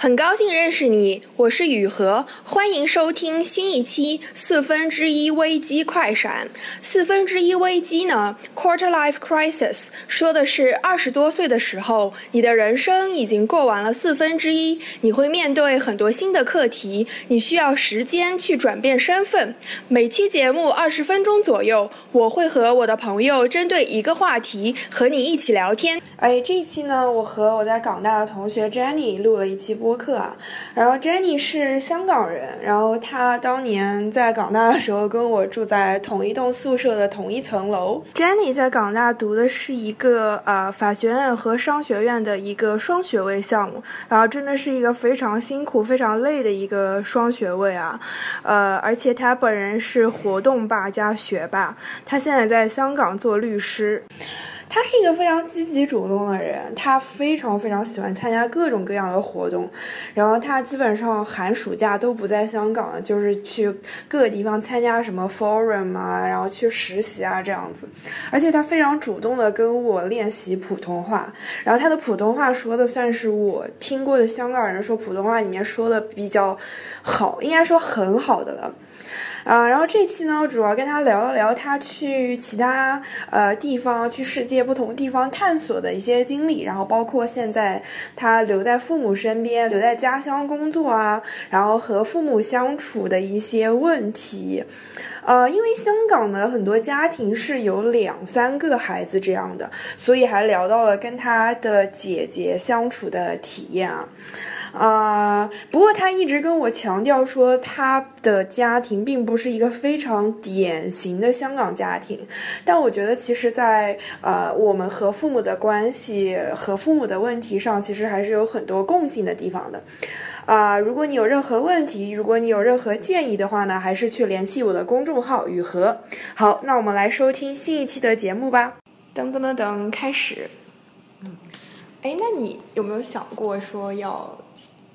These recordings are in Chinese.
很高兴认识你，我是雨禾，欢迎收听新一期四分之一危机快闪。四分之一危机呢，quarter life crisis，说的是二十多岁的时候，你的人生已经过完了四分之一，你会面对很多新的课题，你需要时间去转变身份。每期节目二十分钟左右，我会和我的朋友针对一个话题和你一起聊天。哎，这一期呢，我和我在港大的同学 Jenny 录了一期播播客啊。然后 Jenny 是香港人，然后她当年在港大的时候跟我住在同一栋宿舍的同一层楼。Jenny 在港大读的是一个呃法学院和商学院的一个双学位项目，然后真的是一个非常辛苦、非常累的一个双学位啊。呃，而且他本人是活动霸加学霸，他现在在香港做律师。他是一个非常积极主动的人，他非常非常喜欢参加各种各样的活动，然后他基本上寒暑假都不在香港，就是去各个地方参加什么 forum 啊，然后去实习啊这样子，而且他非常主动的跟我练习普通话，然后他的普通话说的算是我听过的香港人说普通话里面说的比较好，应该说很好的了。啊，然后这期呢，主要跟他聊了聊他去其他呃地方，去世界不同地方探索的一些经历，然后包括现在他留在父母身边，留在家乡工作啊，然后和父母相处的一些问题。呃，因为香港呢很多家庭是有两三个孩子这样的，所以还聊到了跟他的姐姐相处的体验啊。啊，不过他一直跟我强调说，他的家庭并不是一个非常典型的香港家庭。但我觉得，其实，在呃，我们和父母的关系和父母的问题上，其实还是有很多共性的地方的。啊，如果你有任何问题，如果你有任何建议的话呢，还是去联系我的公众号雨禾。好，那我们来收听新一期的节目吧。噔噔噔噔，开始。嗯，哎，那你有没有想过说要？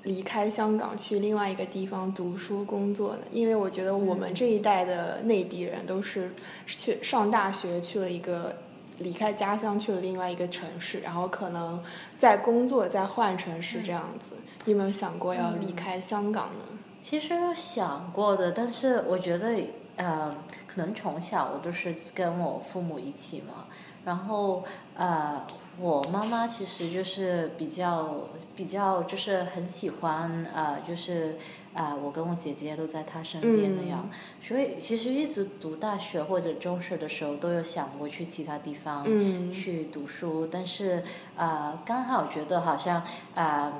离开香港去另外一个地方读书工作的，因为我觉得我们这一代的内地人都是去上大学去了一个离开家乡去了另外一个城市，然后可能在工作在换城市这样子。你有没有想过要离开香港呢？其实有想过的，但是我觉得呃，可能从小我都是跟我父母一起嘛，然后呃。我妈妈其实就是比较比较就是很喜欢呃就是啊我跟我姐姐都在她身边那样，所以其实一直读大学或者中学的时候都有想过去其他地方去读书，但是呃刚好觉得好像啊。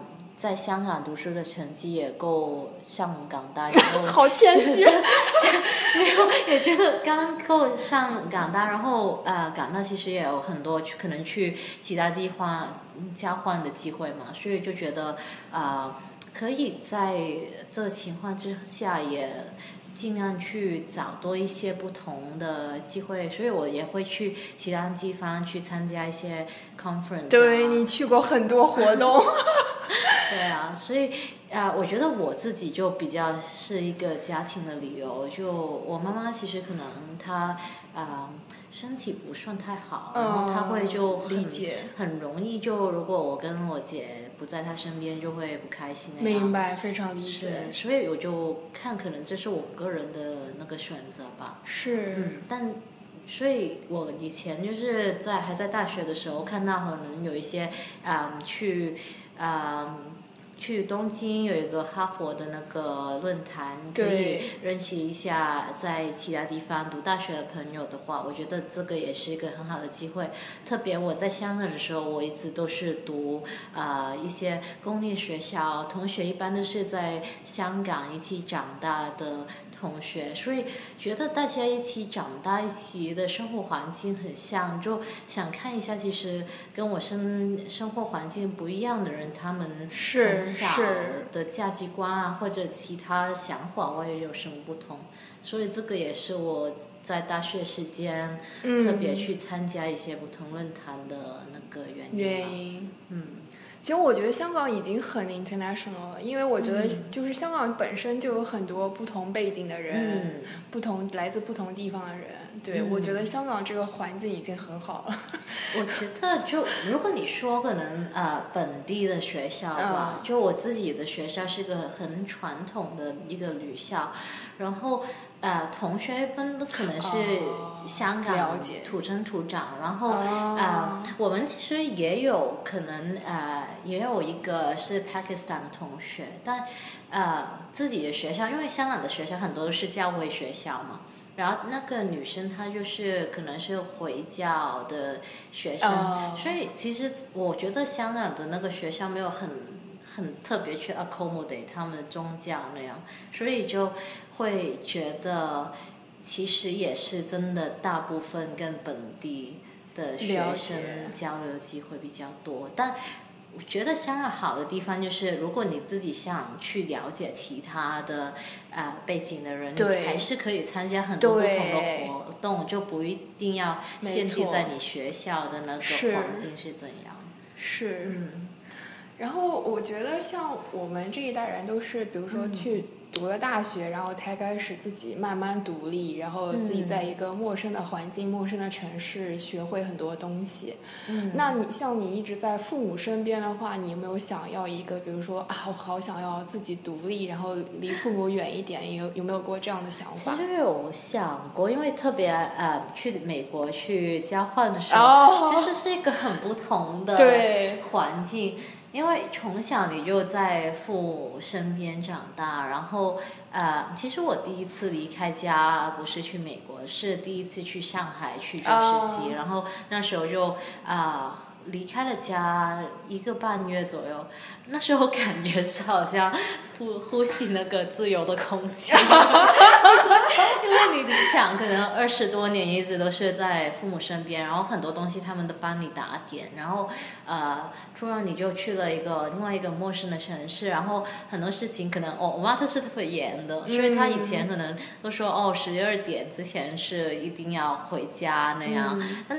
在香港读书的成绩也够上港大，然后好谦虚，没有也觉得刚够上港大，然后呃港大其实也有很多可能去其他地方交换的机会嘛，所以就觉得啊可以在这情况之下也。尽量去找多一些不同的机会，所以我也会去其他地方去参加一些 conference。对你去过很多活动。对啊，所以啊，我觉得我自己就比较是一个家庭的理由。就我妈妈其实可能她啊。身体不算太好，然后她会就很很容易就如果我跟我姐不在她身边就会不开心那样。明白，非常理解。所以我就看，可能这是我个人的那个选择吧。是。嗯，但所以我以前就是在还在大学的时候看到可能有一些啊去啊。去东京有一个哈佛的那个论坛，可以认识一下在其他地方读大学的朋友的话，我觉得这个也是一个很好的机会。特别我在香港的时候，我一直都是读啊一些公立学校，同学一般都是在香港一起长大的。同学，所以觉得大家一起长大，一起的生活环境很像，就想看一下，其实跟我生生活环境不一样的人，他们从小的价值观啊，或者其他想法，我也有什么不同。所以这个也是我在大学时间特别去参加一些不同论坛的那个原因。原因，嗯。其实我觉得香港已经很 international 了，因为我觉得嗯就是香港本身就有很多不同背景的人，嗯不同来自不同地方的人。对、嗯我觉得香港这个环境已经很好了。我觉得就如果你说可能呃本地的学校吧，嗯就我自己的学校是个很传统的一个女校，然后呃同学们都可能是哦香了港解土生土长，然后哦呃我们其实也有可能呃也有一个是 Pakistan 的同学，但呃自己的学校，因为香港的学校很多都是教会学校嘛。然后那个女生她就是可能是回教的学生，哦所以其实我觉得香港的那个学校没有很很特别去 accommodate 他们的宗教那样，所以就会觉得其实也是真的大部分跟本地的学生交流机会比较多，但。我觉得香港好的地方就是，如果你自己想去了解其他的呃背景的人，还是可以参加很多不同的活动，就不一定要限制在你学校的那个环境是怎样。是，嗯。然后我觉得像我们这一代人都是，比如说嗯。去读了大学，然后才开始自己慢慢独立，然后自己嗯在一个陌生的环境、陌生的城市学会很多东西。嗯那你像你一直在父母身边的话，你有没有想要一个，比如说啊，我好想要自己独立，然后离父母远一点，有有没有过这样的想法？其实有想过，因为特别呃去美国去交换的时候，哦其实是一个很不同的对环境。因为从小你就在父母身边长大，然后呃，其实我第一次离开家不是去美国，是第一次去上海去做实习，哦。然后那时候就啊、呃离开了家一个半月左右，那时候感觉是好像呼呼吸那个自由的空气，因为你想，可能二十多年一直都是在父母身边，然后很多东西他们都帮你打点，然后呃，突然你就去了一个另外一个陌生的城市，然后很多事情可能哦，我妈她是特别严的，所以她以前可能都说哦，十二点之前是一定要回家那样，但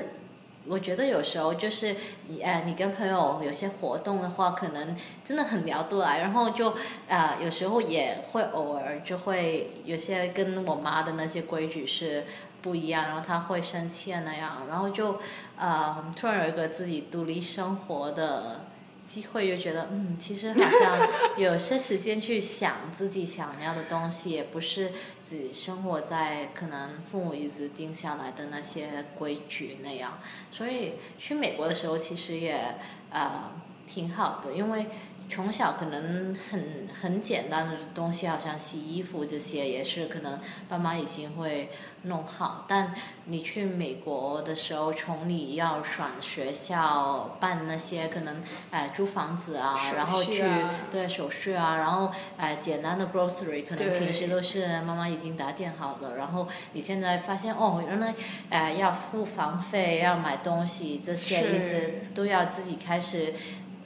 我觉得有时候就是你呃，你跟朋友有些活动的话，可能真的很聊得来，然后就呃，有时候也会偶尔就会有些跟我妈的那些规矩是不一样，然后她会生气那样，然后就呃，突然有一个自己独立生活的。机会就觉得，嗯，其实好像有些时间去想自己想要的东西，也不是只生活在可能父母一直定下来的那些规矩那样。所以去美国的时候，其实也呃挺好的，因为从小可能很很简单的东西，好像洗衣服这些，也是可能爸妈已经会弄好。但你去美国的时候，从你要选学校、办那些可能呃租房子啊，手然后去对手续啊，然后呃简单的 grocery 可能平时都是妈妈已经打点好的，然后你现在发现哦，原来呃要付房费、要买东西这些一直都要自己开始，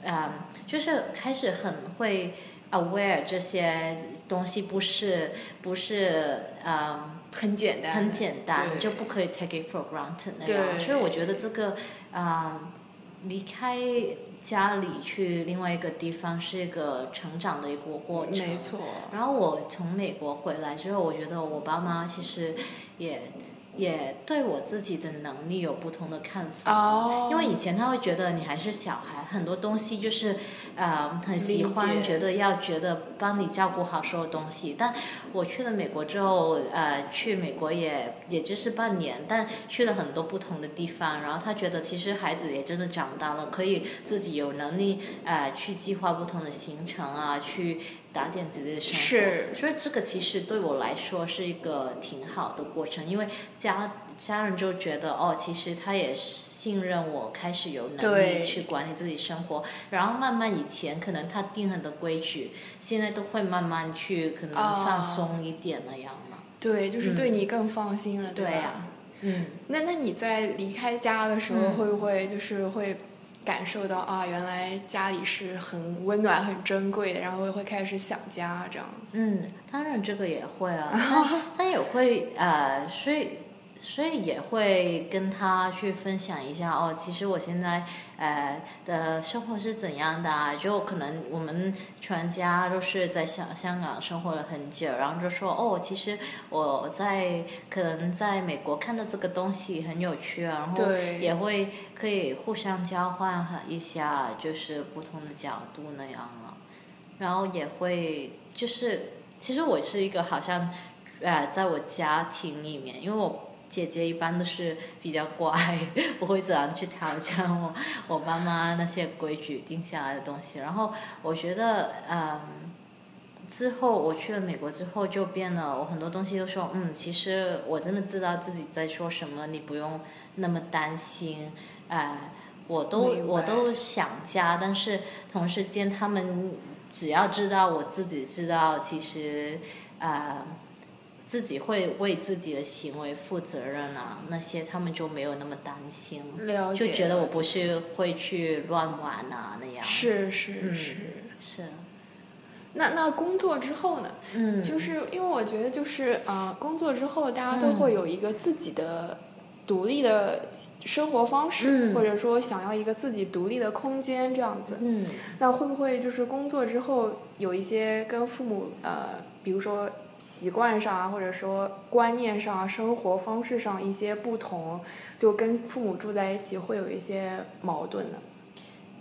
嗯，就是开始很会 aware 这些东西不是不是嗯。很简单，很简单，对就不可以 take it for granted 那样。所以我觉得这个，啊、离开家里去另外一个地方是一个成长的一个过程。没错，然后我从美国回来之后，我觉得我爸妈其实也也对我自己的能力有不同的看法。哦因为以前他会觉得你还是小孩，很多东西就是呃很喜欢，觉得要觉得帮你照顾好所有东西。但我去了美国之后，呃，去美国也也就是半年，但去了很多不同的地方，然后他觉得其实孩子也真的长大了，可以自己有能力呃去计划不同的行程啊，去打点自己的生活。是。所以这个其实对我来说是一个挺好的过程，因为家家人就觉得哦，其实他也信任我，开始有能力去管理自己生活，然后慢慢以前可能他定很多规矩，现在都会慢慢去可能哦放松一点那样嘛。对，就是嗯对你更放心了，吧？对呀。嗯，那那你在离开家的时候，嗯。会不会就是会感受到啊，原来家里是很温暖、很珍贵的，然后会开始想家这样子？嗯，当然这个也会啊，但 但也会呃，所以所以也会跟他去分享一下哦，其实我现在呃的生活是怎样的啊？就可能我们全家都是在香香港生活了很久，然后就说哦，其实我在可能在美国看到这个东西很有趣啊，然后也会可以互相交换一下，就是不同的角度那样了，然后也会就是其实我是一个好像呃在我家庭里面，因为我。姐姐一般都是比较乖，不会怎样去挑战我我妈妈那些规矩定下来的东西。然后我觉得，嗯，之后我去了美国之后就变了，我很多东西都说，嗯，其实我真的知道自己在说什么，你不用那么担心。呃，我都我都想家，但是同时间他们只要知道我自己知道，其实呃。自己会为自己的行为负责任啊，那些他们就没有那么担心，就觉得我不是会去乱玩啊那样。是是嗯是。是，那那工作之后呢？嗯，就是因为我觉得就是呃，工作之后大家都会有一个自己的独立的生活方式，嗯或者说想要一个自己独立的空间这样子。嗯那会不会就是工作之后有一些跟父母呃，比如说习惯上啊，或者说观念上啊、生活方式上一些不同，就跟父母住在一起会有一些矛盾呢？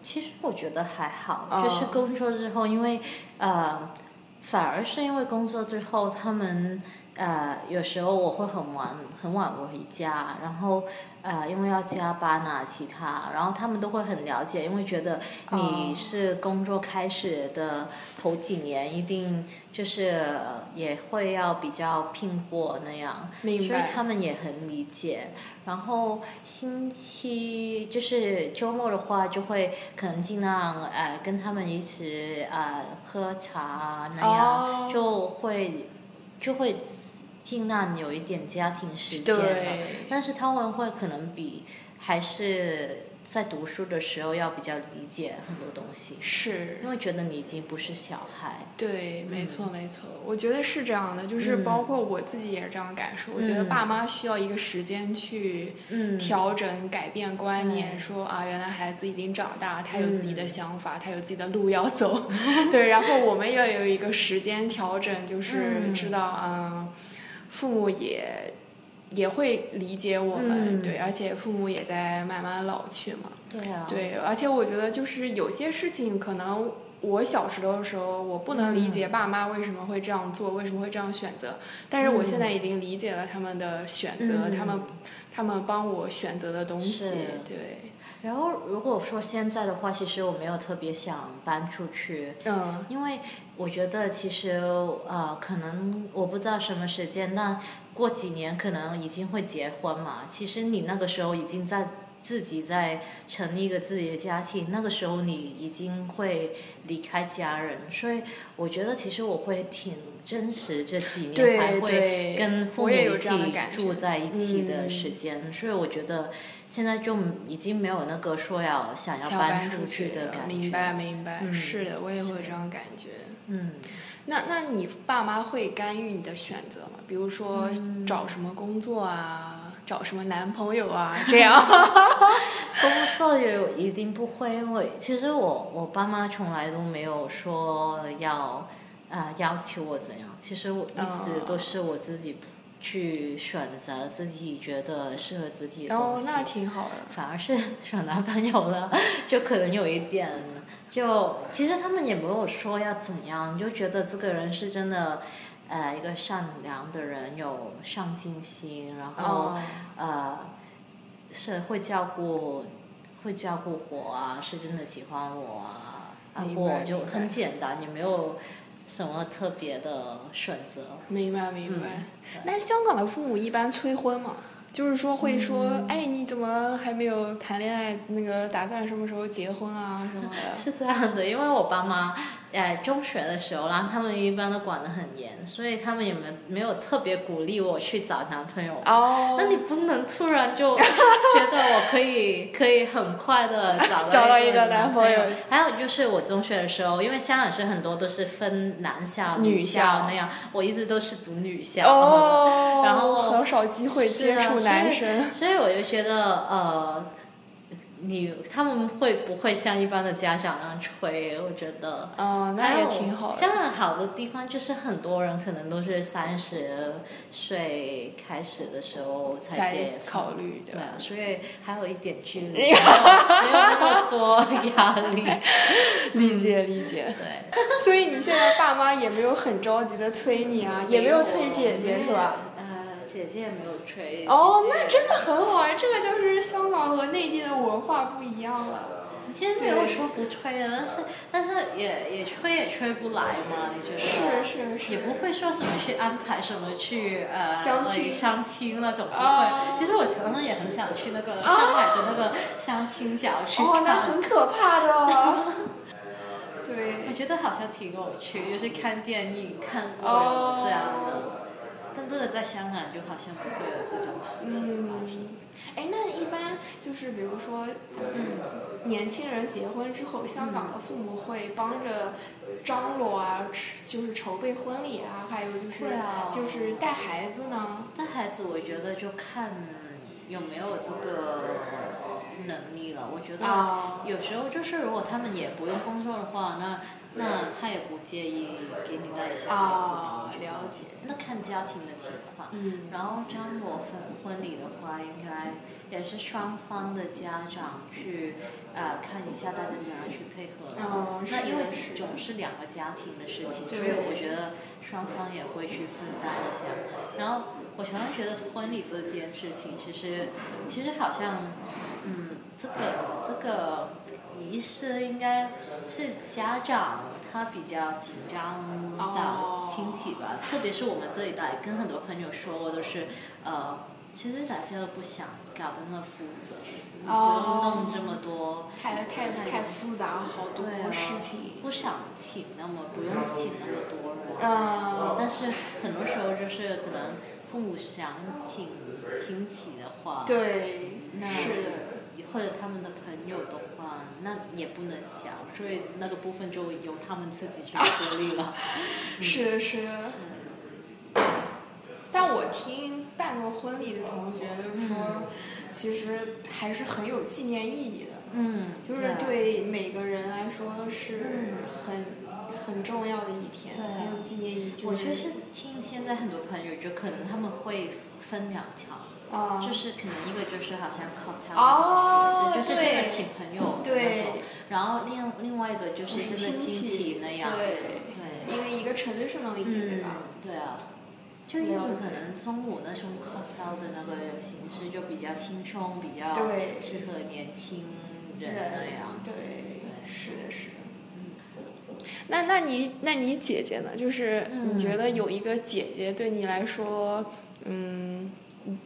其实我觉得还好，哦就是工作之后，因为呃，反而是因为工作之后，他们呃有时候我会很晚很晚回家，然后呃因为要加班啊其他，然后他们都会很了解，因为觉得你哦是工作开始的头几年，一定就是呃也会要比较拼搏那样，明。所以他们也很理解。然后星期就是周末的话，就会可能尽量呃跟他们一起呃喝茶啊那样，哦就会就会尽量有一点家庭时间了。但是他们会可能比还是在读书的时候要比较理解很多东西，是。因为觉得你已经不是小孩。对，没嗯错没错，我觉得是这样的，就是嗯包括我自己也是这样感受。我觉得嗯爸妈需要一个时间去嗯，调整、改变观念，说啊，原来孩子已经长大，他有自己的嗯想法，他有自己的路要走。对，然后我们要有一个时间调整，就是嗯知道，嗯，父母也也会理解我们，嗯对，而且父母也在慢慢老去嘛。对啊，对，而且我觉得就是有些事情可能。我小时候的时候，我不能理解爸妈为什么会这样做，为什么会这样选择。但是我现在已经理解了他们的选择，嗯他们他们帮我选择的东西。对，然后如果说现在的话，其实我没有特别想搬出去，嗯，因为我觉得其实呃，可能我不知道什么时间，那过几年可能已经会结婚嘛。其实你那个时候已经在自己在成立一个自己的家庭，那个时候你已经会离开家人，所以我觉得其实我会挺珍惜这几年还会，跟父母一起住在一起的嗯时间，所以我觉得现在就已经没有那个说要想要搬出去的感觉。明白明白，嗯是的，我也会有这样感觉。嗯，那那你爸妈会干预你的选择吗？比如说嗯找什么工作啊，找什么男朋友啊，这样。工作也一定不会，因为其实我我爸妈从来都没有说要呃要求我怎样，其实我一直哦都是我自己去选择自己觉得适合自己的东，西。哦那挺好的。反而是 选男朋友了，就可能有一点，就其实他们也没有说要怎样，就觉得这个人是真的，呃，一个善良的人，有上进心，然后、哦，呃，是会照顾，会照顾我啊，是真的喜欢我啊，然明后就很简单，也没有什么特别的选择。明白明白。嗯那香港的父母一般催婚嘛？就是说会说，嗯哎，你怎么还没有谈恋爱？那个打算什么时候结婚啊什么的？是这样的，因为我爸妈，呃，中学的时候，然后他们一般都管得很严，所以他们也没没有特别鼓励我去找男朋友。哦，那你不能突然就觉得我可以可以很快的找到 找到一个男朋友。还有就是我中学的时候，因为香港是很多都是分男校、女校校那样，我一直都是读女校。哦，然后很少机会接触男生，所以我就觉得呃。你他们会不会像一般的家长那样催？我觉得，哦，那也挺好。香港好的地方就是很多人可能都是三十岁开始的时候才结考虑的，对啊，所以还有一点距离，没有那么多压力。理解理解，对。所以你现在爸妈也没有很着急的催你啊，也没有催姐姐是吧？姐姐也没有吹哦，那真的很好啊！这个就是香港和内地的文化不一样了。其实没有说不吹的，但是但是也也吹也吹不来嘛，你觉得？是是是。也不会说什么去安排什么去呃相亲相亲那种不会。其实我常常也很想去那个上海的那个相亲角去看。哦，那很可怕的。对。我觉得好像挺有趣，就是看电影看过这样的。但这个在香港就好像不会有这种事情发生。哎，那一般就是比如说，嗯，年轻人结婚之后，香港的父母会帮着张罗啊，就是筹备婚礼啊，还有就是就是带孩子呢。带孩子，我觉得就看有没有这个能力了。我觉得有时候就是如果他们也不用工作的话，那。那他也不介意给你带一下孩子。啊，了解。那看家庭的情况。嗯。然后张罗婚婚礼的话，应该也是双方的家长去呃看一下大家怎样去配合。哦，那因为总是两个家庭的事情，所以我觉得双方也会去分担一下。然后我常常觉得婚礼这件事情，其实其实好像嗯，这个这个。仪式应该是家长他比较紧张找亲戚吧，特别是我们这一代，跟很多朋友说过都是，呃，其实大家都不想搞得那么复杂，不用弄这么多，太太太复杂，好多事情，不想请那么不用请那么多人，但是很多时候就是可能父母想请亲戚的话，对，是。或者他们的朋友的话，那也不能想，所以那个部分就由他们自己去处理了。是 的，是的。但我听办过婚礼的同学就说，其实还是很有纪念意义的。嗯。就是对每个人来说是很很重要的一天，很有纪念意义。我就是听现在很多朋友，就可能他们会分两条。就是可能一个就是好像靠他们形式，就是真的请朋友那种，然后另另外一个就是真的亲戚那样，对对，因为一个 traditional 一点对吧？对啊，就一个可能中午那种靠挑的那个形式就比较轻松，比较适合年轻人那样，对对，是的，是的。那那你那你姐姐呢？就是你觉得有一个姐姐对你来说，嗯。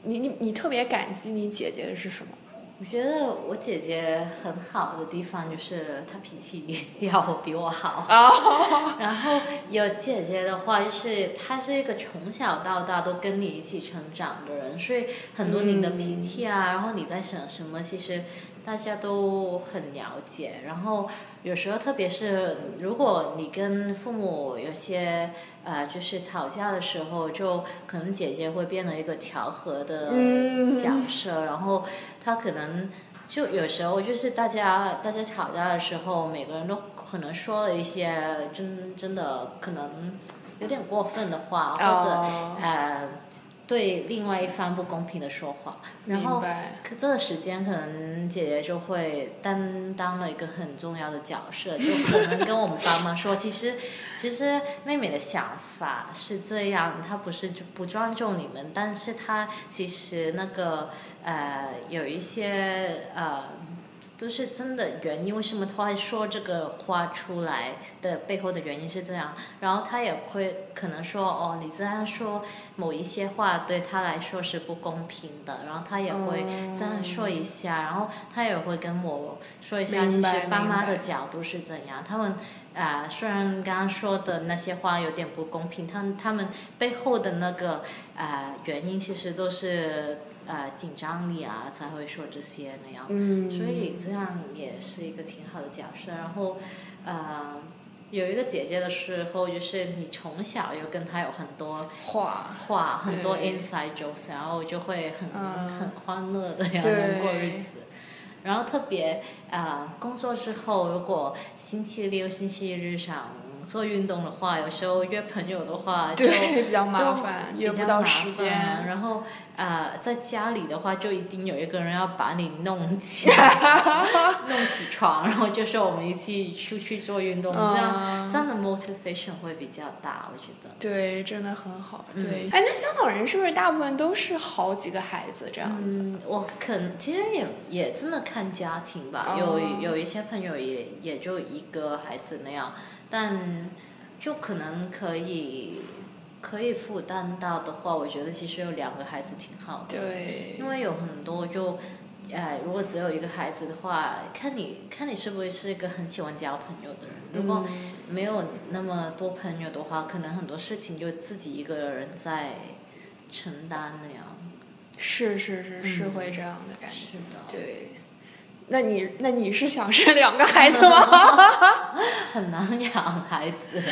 你你你特别感激你姐姐的是什么？我觉得我姐姐很好的地方就是她脾气 要比我好。然后有姐姐的话，就是她是一个从小到大都跟你一起成长的人，所以很多你的脾气啊，然后你在想什么，其实。大家都很了解，然后有时候特别是如果你跟父母有些呃就是吵架的时候，就可能姐姐会变得一个调和的角色，然后她可能就有时候就是大家大家吵架的时候，每个人都可能说了一些真真的可能有点过分的话，或者呃。对另外一方不公平的说话，然后可这个时间可能姐姐就会担当了一个很重要的角色，就可能跟我们爸妈说，其实 其实妹妹的想法是这样，她不是就不尊重你们，但是她其实那个呃有一些呃。都是真的原因，为什么他会说这个话出来的背后的原因是这样，然后他也会可能说哦，你这样说某一些话对他来说是不公平的，然后他也会这样说一下，然后他也会跟我说一下，其实爸妈的角度是怎样，他们啊虽然刚刚说的那些话有点不公平，他们他们背后的那个啊原因其实都是。呃，紧张力啊，才会说这些那样，所以这样也是一个挺好的假设。然后，呃，有一个姐姐的时候，就是你从小就跟她有很多话话，很多 inside jokes，然后就会很、嗯很欢乐的样对能过日子。然后特别啊、工作之后，如果星期六、星期日想做运动的话，有时候约朋友的话 就对，比较麻烦，约不到时间。然后呃，在家里的话，就一定有一个人要把你弄起来 弄起床，然后就是我们一起出去做运动，这样嗯这样的 motivation 会比较大，我觉得。对，真的很好。嗯对，哎，那香港人是不是大部分都是好几个孩子这样子？嗯，我肯其实也也真的看家庭吧，哦有有一些朋友也也就一个孩子那样，但就可能可以可以负担到的话，我觉得其实有两个孩子挺好的。对，因为有很多就，哎，如果只有一个孩子的话，看你看你是不是是一个很喜欢交朋友的人。如果嗯没有那么多朋友的话，可能很多事情就自己一个人在承担那样。是是是是嗯会这样的感觉。是的，对，那你那你是想生两个孩子吗？很难养孩子。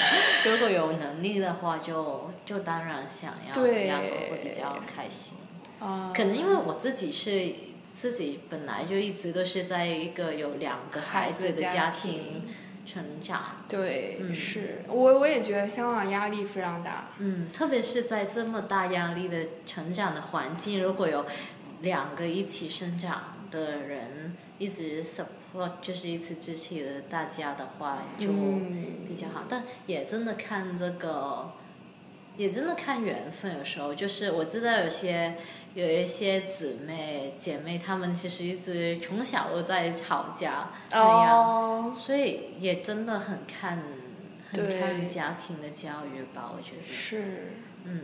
如果有能力的话就，就当然想要对两个会比较开心。啊，可能因为我自己是自己本来就一直都是在一个有两个孩子的家家庭成长，对，嗯是我我也觉得香港压力非常大。嗯，特别是在这么大压力的成长的环境，如果有两个一起生长的人一直 support，就是一直支持的大家的话，就嗯比较好。但也真的看这个，也真的看缘分。有时候就是我知道有些有一些姊妹姐妹，她们其实一直从小都在吵架那样。哦，所以也真的很看，很对看家庭的教育吧，我觉得。是。嗯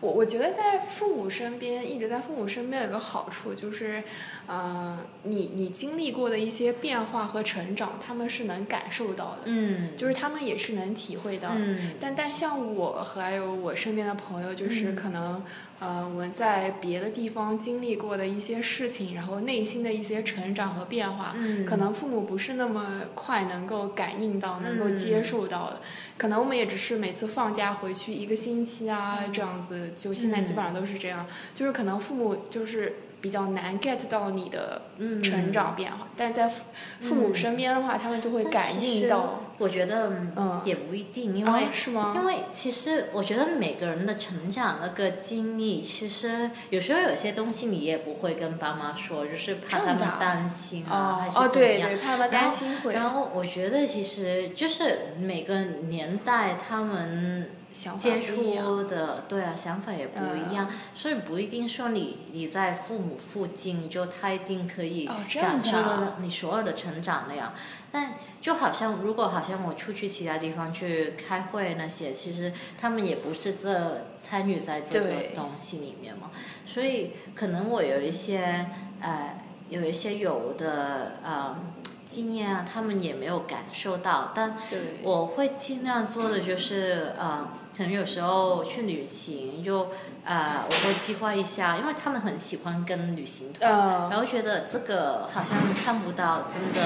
我我觉得在父母身边，一直在父母身边有个好处就是，呃，你你经历过的一些变化和成长，他们是能感受到的，嗯，就是他们也是能体会到的。嗯但但像我和还有我身边的朋友，就是嗯可能，呃，我们在别的地方经历过的一些事情，然后内心的一些成长和变化，嗯可能父母不是那么快能够感应到、能够接受到的。可能我们也只是每次放假回去一个星期啊，这样子，就现在基本上都是这样。就是可能父母就是比较难 get 到你的嗯成长变化，但在父父母身边的话，他们就会感应到。我觉得嗯也不一定，因啊为、是吗？因为其实我觉得每个人的成长那个经历，其实有时候有些东西你也不会跟爸妈说，就是怕他们担心啊，哦还是哦，怎么样。对对，怕他们担心会然后我觉得其实就是每个年代他们接触的对啊想法也不一样，所以不一定说你你在父母附近就他一定可以感受到你所有的成长那样。但就好像如果好像我出去其他地方去开会那些，其实他们也不是这参与在这个东西里面嘛，所以可能我有一些呃有一些有的呃经验啊，他们也没有感受到，但我会尽量做的就是呃，可能有时候去旅行就呃，我会计划一下，因为他们很喜欢跟旅行团，呃，然后觉得这个好像看不到真的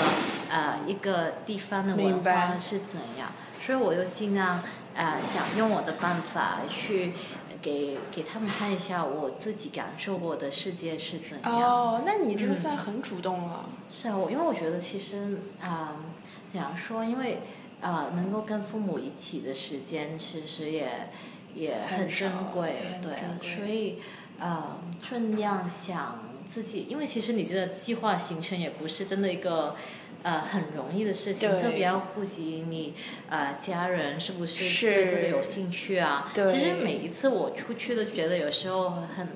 呃一个地方的文化是怎样，所以我就尽量呃想用我的办法去给给他们看一下我自己感受过的世界是怎样。哦，那你这个嗯算很主动了。是啊，我因为我觉得其实啊、怎样说，因为啊、能够跟父母一起的时间，其实也也很珍贵对所以呃，尽量想自己，因为其实你这个计划行程也不是真的一个。呃，很容易的事情，特别要顾及你呃家人是不是是对这个有兴趣啊？对其实每一次我出去都觉得有时候很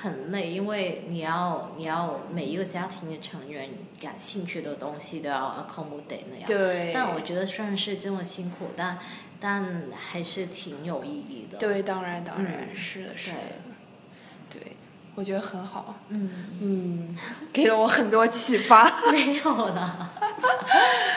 很累，因为你要你要每一个家庭的成员感兴趣的东西都要 accommodate 那样。对，但我觉得虽然是这么辛苦，但但还是挺有意义的。对，当然当然、嗯是的，是的对，对，我觉得很好。嗯，嗯，给了我很多启发。没有啦。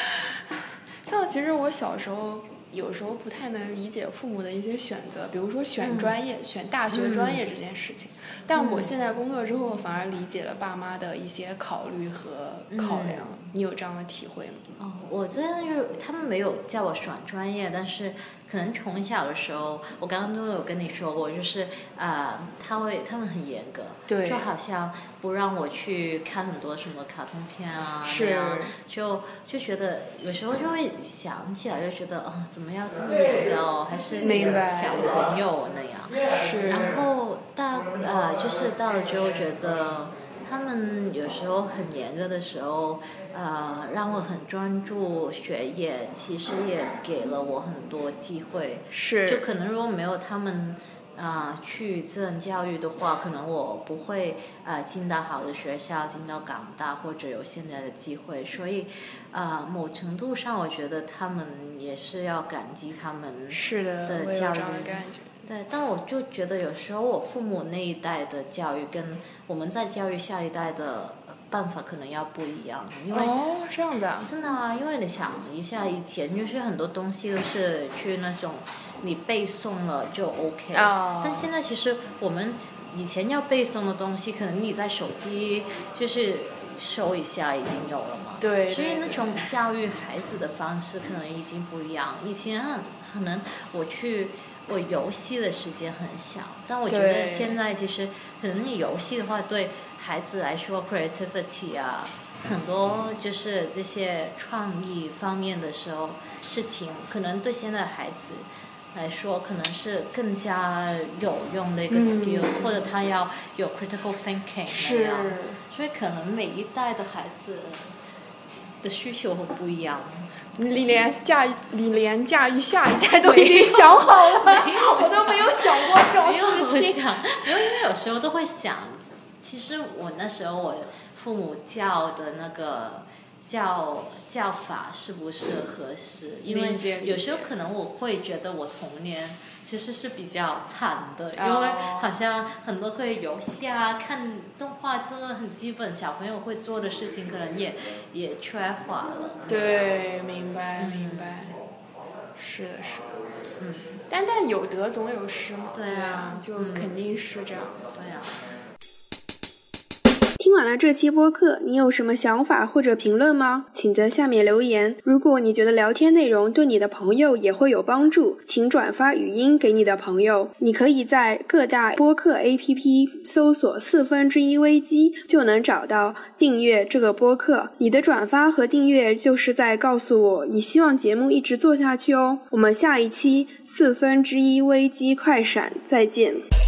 像其实我小时候有时候不太能理解父母的一些选择，比如说选嗯专业、选大学专业这件事情。但我现在工作之后，反而理解了爸妈的一些考虑和考量。你有这样的体会吗？哦，我这样就他们没有叫我选专业，但是可能从小的时候，我刚刚都有跟你说过，就是呃，他会他们很严格，对就好像不让我去看很多什么卡通片啊，是那样就就觉得有时候就会想起来，就觉得哦，怎么要这么严格哦，还是小朋友那样。是然后大呃，就是到了之后觉得。他们有时候很严格的时候，呃，让我很专注学业，其实也给了我很多机会。是就可能如果没有他们啊、去自然教育的话，可能我不会呃进到好的学校，进到港大或者有现在的机会。所以啊、某程度上，我觉得他们也是要感激他们是的，的我有这样教育的感觉。对，但我就觉得有时候我父母那一代的教育跟我们在教育下一代的办法可能要不一样，因为哦，这样子啊，真的啊，因为你想一下，以前就是很多东西都是去那种你背诵了就 OK，、哦但现在其实我们以前要背诵的东西，可能你在手机就是搜一下已经有了嘛。对所以那种教育孩子的方式可能已经不一样。以前很可能我去我游戏的时间很小，但我觉得现在其实可能你游戏的话，对孩子来说 creativity 啊，很多就是这些创意方面的时候事情，可能对现在的孩子。来说，可能是更加有用的一个嗯 skills，、或者他要有 critical thinking 那是样，所以可能每一代的孩子的需求会不一样。你连驾李连驾驭下一代都已经想好了，我都没有想过这种事情。想，没有，因为有时候都会想，其实我那时候我父母叫的那个教教法是不是合适？因为有时候可能我会觉得我童年其实是比较惨的，哦因为好像很多可以游戏啊、看动画这个很基本小朋友会做的事情，可能也也缺乏了。对，明白嗯明白，是的，是的。嗯，但但有得总有失嘛，对啊啊，就嗯肯定是这样。对呀、听完了这期播客，你有什么想法或者评论吗？请在下面留言。如果你觉得聊天内容对你的朋友也会有帮助，请转发语音给你的朋友。你可以在各大播客 APP 搜索“四分之一危机”，就能找到订阅这个播客。你的转发和订阅就是在告诉我你希望节目一直做下去哦。我们下一期四分之一危机快闪再见。